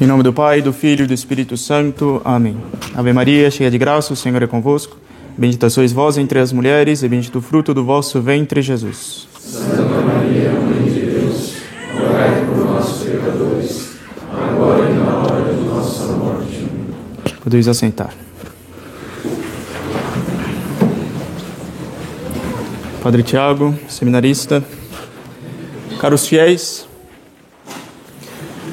Em nome do Pai, do Filho e do Espírito Santo. Amém. Ave Maria, cheia de graça, o Senhor é convosco. Bendita sois vós entre as mulheres, e bendito o fruto do vosso ventre, Jesus. Santa Maria, Mãe de Deus, rogai por nós, pecadores, agora e na hora de nossa morte. Podeis assentar. Padre Tiago, seminarista, caros fiéis,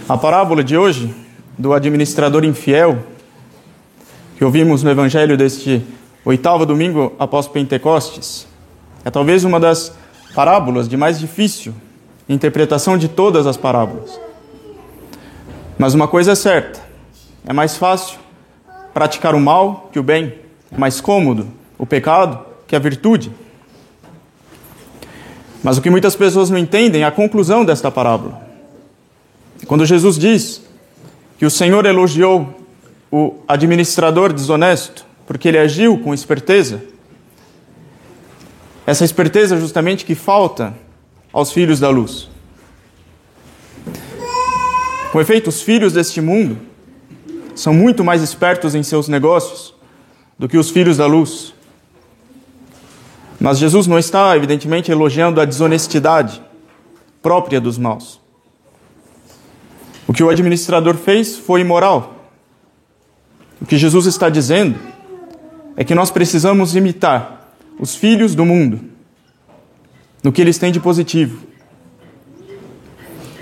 a parábola de hoje, do administrador infiel, que ouvimos no evangelho deste oitavo domingo após Pentecostes, é talvez uma das parábolas de mais difícil interpretação de todas as parábolas. Mas uma coisa é certa: é mais fácil praticar o mal que o bem, é mais cômodo o pecado que a virtude. Mas o que muitas pessoas não entendem é a conclusão desta parábola. Quando Jesus diz que o Senhor elogiou o administrador desonesto porque ele agiu com esperteza, essa esperteza justamente que falta aos filhos da luz. Com efeito, os filhos deste mundo são muito mais espertos em seus negócios do que os filhos da luz. Mas Jesus não está, evidentemente, elogiando a desonestidade própria dos maus. O que o administrador fez foi imoral. O que Jesus está dizendo é que nós precisamos imitar os filhos do mundo no que eles têm de positivo.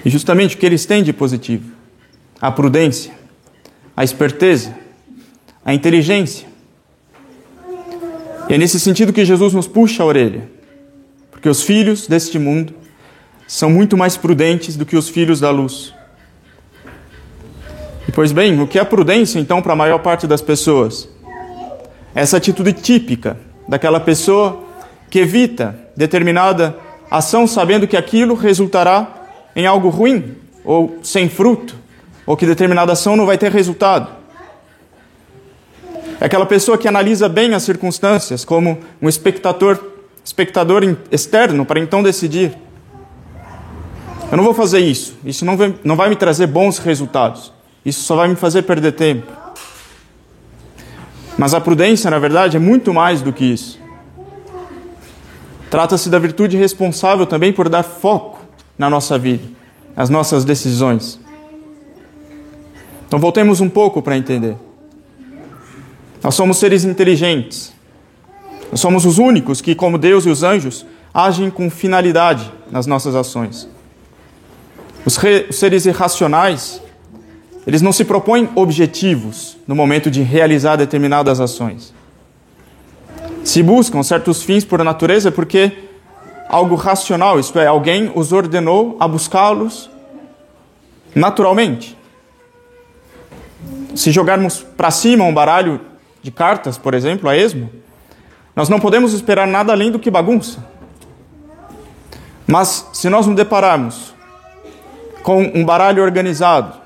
E justamente o que eles têm de positivo: a prudência, a esperteza, a inteligência. E é nesse sentido que Jesus nos puxa a orelha, porque os filhos deste mundo são muito mais prudentes do que os filhos da luz. Pois bem, o que é prudência então para a maior parte das pessoas? Essa atitude típica daquela pessoa que evita determinada ação sabendo que aquilo resultará em algo ruim ou sem fruto, ou que determinada ação não vai ter resultado. É aquela pessoa que analisa bem as circunstâncias como um espectador, espectador externo para então decidir. Eu não vou fazer isso, isso não vai, não vai me trazer bons resultados, isso só vai me fazer perder tempo. Mas a prudência, na verdade, é muito mais do que isso. Trata-se da virtude responsável também por dar foco na nossa vida, nas nossas decisões. Então voltemos um pouco para entender. Nós somos seres inteligentes. Nós somos os únicos que, como Deus e os anjos, agem com finalidade nas nossas ações. Os, re... os seres irracionais, eles não se propõem objetivos no momento de realizar determinadas ações. Se buscam certos fins por natureza porque algo racional, isto é, alguém os ordenou a buscá-los naturalmente. Se jogarmos para cima um baralho de cartas, por exemplo, a esmo, nós não podemos esperar nada além do que bagunça. Mas se nós nos depararmos com um baralho organizado,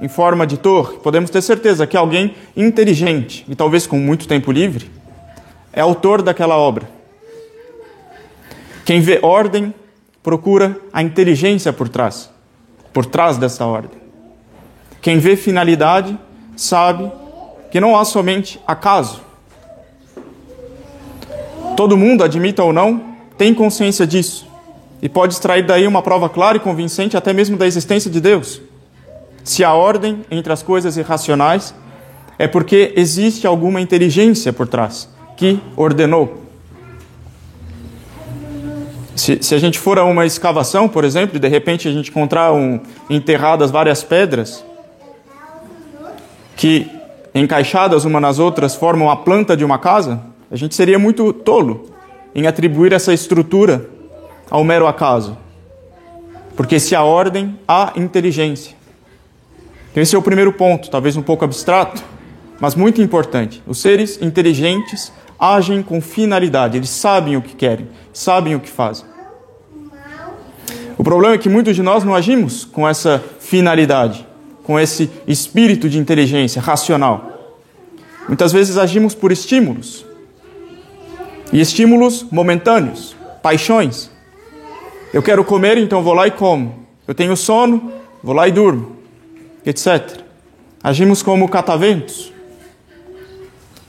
em forma de torre, podemos ter certeza que alguém inteligente e talvez com muito tempo livre é autor daquela obra. Quem vê ordem procura a inteligência por trás, por trás dessa ordem. Quem vê finalidade sabe que não há somente acaso. Todo mundo, admita ou não, tem consciência disso e pode extrair daí uma prova clara e convincente até mesmo da existência de Deus. Se há ordem entre as coisas irracionais, é porque existe alguma inteligência por trás que ordenou. Se, se, a gente for a uma escavação, por exemplo, e de repente a gente encontrar um, enterradas várias pedras que encaixadas uma nas outras formam a planta de uma casa, a gente seria muito tolo em atribuir essa estrutura ao mero acaso. Porque se há ordem, há inteligência. Então, esse é o primeiro ponto, talvez um pouco abstrato, mas muito importante. Os seres inteligentes agem com finalidade, eles sabem o que querem, sabem o que fazem. O problema é que muitos de nós não agimos com essa finalidade com esse espírito de inteligência racional. Muitas vezes agimos por estímulos. E estímulos momentâneos, paixões. Eu quero comer, então vou lá e como. Eu tenho sono, vou lá e durmo, etc. agimos como cataventos,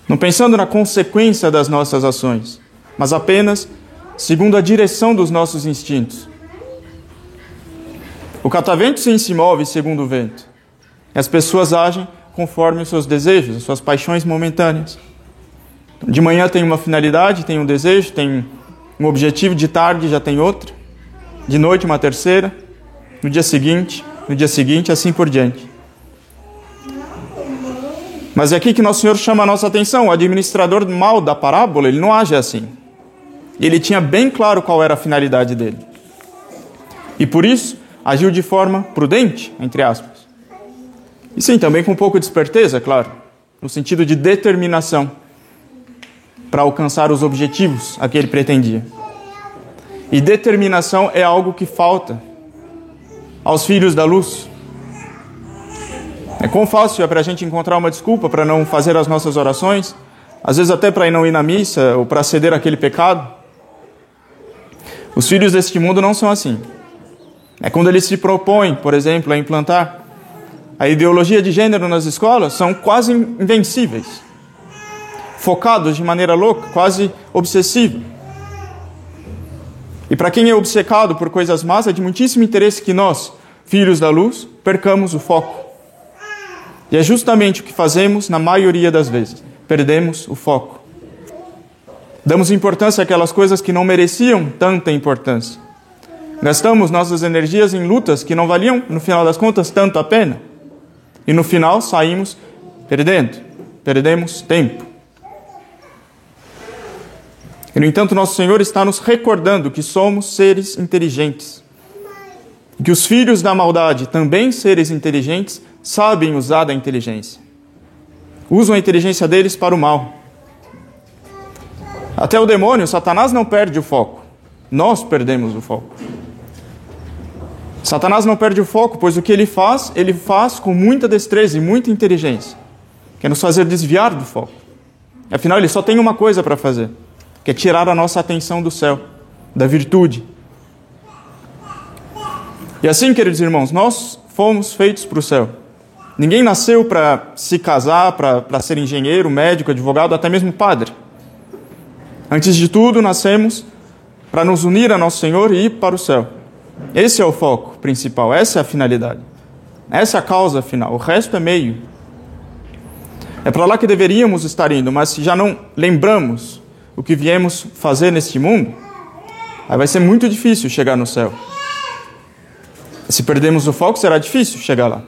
não pensando na consequência das nossas ações, mas apenas segundo a direção dos nossos instintos. O catavento sim se move segundo o vento, e as pessoas agem conforme os seus desejos, as suas paixões momentâneas. De manhã tem uma finalidade, tem um desejo, tem um objetivo, de tarde já tem outro, de noite uma terceira, no dia seguinte, no dia seguinte, assim por diante. Mas é aqui que nosso Senhor chama a nossa atenção. O administrador mal da parábola, ele não age assim. Ele tinha bem claro qual era a finalidade dele. E por isso, agiu de forma prudente, entre aspas. E sim, também com um pouco de esperteza, claro, no sentido de determinação para alcançar os objetivos a que ele pretendia. E determinação é algo que falta aos filhos da luz. É quão fácil é para a gente encontrar uma desculpa para não fazer as nossas orações, às vezes até para não ir na missa ou para ceder aquele pecado. Os filhos deste mundo não são assim. É quando eles se propõem, por exemplo, a implantar a ideologia de gênero nas escolas, são quase invencíveis. Focados de maneira louca, quase obsessiva. E para quem é obcecado por coisas más, é de muitíssimo interesse que nós, filhos da luz, percamos o foco. E é justamente o que fazemos na maioria das vezes. Perdemos o foco. Damos importância àquelas coisas que não mereciam tanta importância. Gastamos nossas energias em lutas que não valiam, no final das contas, tanto a pena. E no final saímos perdendo. Perdemos tempo. E, no entanto, nosso Senhor está nos recordando que somos seres inteligentes. Que os filhos da maldade, também seres inteligentes, sabem usar da inteligência. Usam a inteligência deles para o mal. Até o demônio, Satanás não perde o foco. Nós perdemos o foco. Satanás não perde o foco, pois o que ele faz, ele faz com muita destreza e muita inteligência, que é nos fazer desviar do foco. Afinal, ele só tem uma coisa para fazer, que é tirar a nossa atenção do céu, da virtude. E assim, queridos irmãos, nós fomos feitos para o céu. Ninguém nasceu para se casar, para ser engenheiro, médico, advogado, até mesmo padre. Antes de tudo, nascemos para nos unir a nosso Senhor e ir para o céu. Esse é o foco principal, essa é a finalidade. Essa é a causa final. O resto é meio. É para lá que deveríamos estar indo, mas se já não lembramos o que viemos fazer neste mundo, aí vai ser muito difícil chegar no céu. Se perdemos o foco, será difícil chegar lá.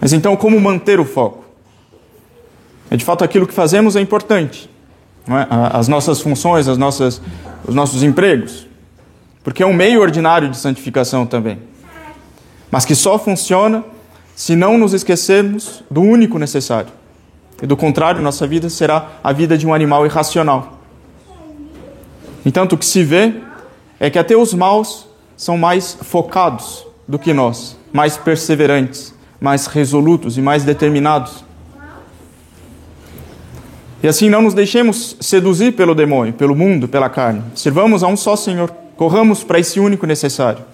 Mas então, como manter o foco? É de fato aquilo que fazemos é importante. É? As nossas funções, as nossas, os nossos empregos porque é um meio ordinário de santificação também. Mas que só funciona se não nos esquecermos do único necessário. E do contrário, nossa vida será a vida de um animal irracional. Entanto, o que se vê é que até os maus são mais focados do que nós, mais perseverantes, mais resolutos e mais determinados. E assim não nos deixemos seduzir pelo demônio, pelo mundo, pela carne. Sirvamos a um só Senhor Corramos para esse único necessário.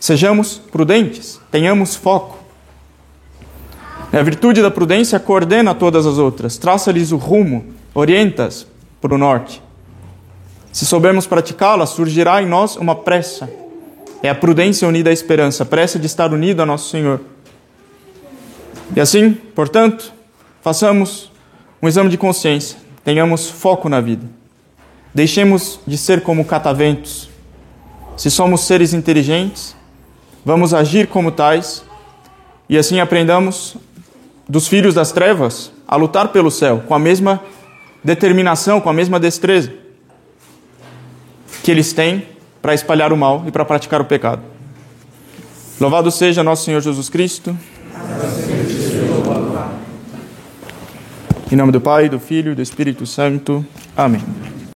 Sejamos prudentes, tenhamos foco. A virtude da prudência coordena todas as outras, traça-lhes o rumo, orienta-as para o norte. Se soubermos praticá-la, surgirá em nós uma pressa. É a prudência unida à esperança, pressa de estar unido a nosso Senhor. E assim, portanto, façamos um exame de consciência, tenhamos foco na vida. Deixemos de ser como cataventos. Se somos seres inteligentes, vamos agir como tais e assim aprendamos dos filhos das trevas a lutar pelo céu com a mesma determinação, com a mesma destreza que eles têm para espalhar o mal e para praticar o pecado. Louvado seja nosso Senhor Jesus Cristo. Em nome do Pai, do Filho e do Espírito Santo. Amém.